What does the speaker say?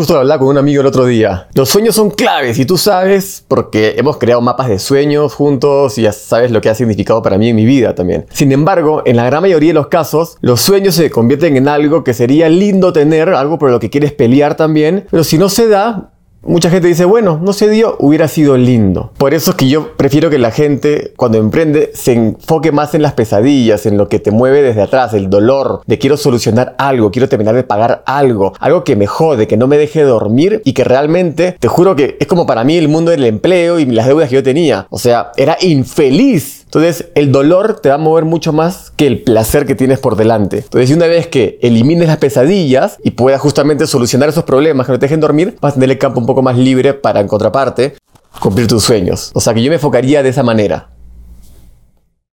Justo lo hablaba con un amigo el otro día. Los sueños son claves y tú sabes porque hemos creado mapas de sueños juntos y ya sabes lo que ha significado para mí en mi vida también. Sin embargo, en la gran mayoría de los casos, los sueños se convierten en algo que sería lindo tener, algo por lo que quieres pelear también, pero si no se da, Mucha gente dice, bueno, no se dio, hubiera sido lindo. Por eso es que yo prefiero que la gente, cuando emprende, se enfoque más en las pesadillas, en lo que te mueve desde atrás, el dolor, de quiero solucionar algo, quiero terminar de pagar algo, algo que me jode, que no me deje dormir y que realmente, te juro que es como para mí el mundo del empleo y las deudas que yo tenía. O sea, era infeliz entonces, el dolor te va a mover mucho más que el placer que tienes por delante. Entonces, una vez que elimines las pesadillas y puedas justamente solucionar esos problemas que no te dejen dormir, vas a tener el campo un poco más libre para, en contraparte, cumplir tus sueños. O sea que yo me enfocaría de esa manera.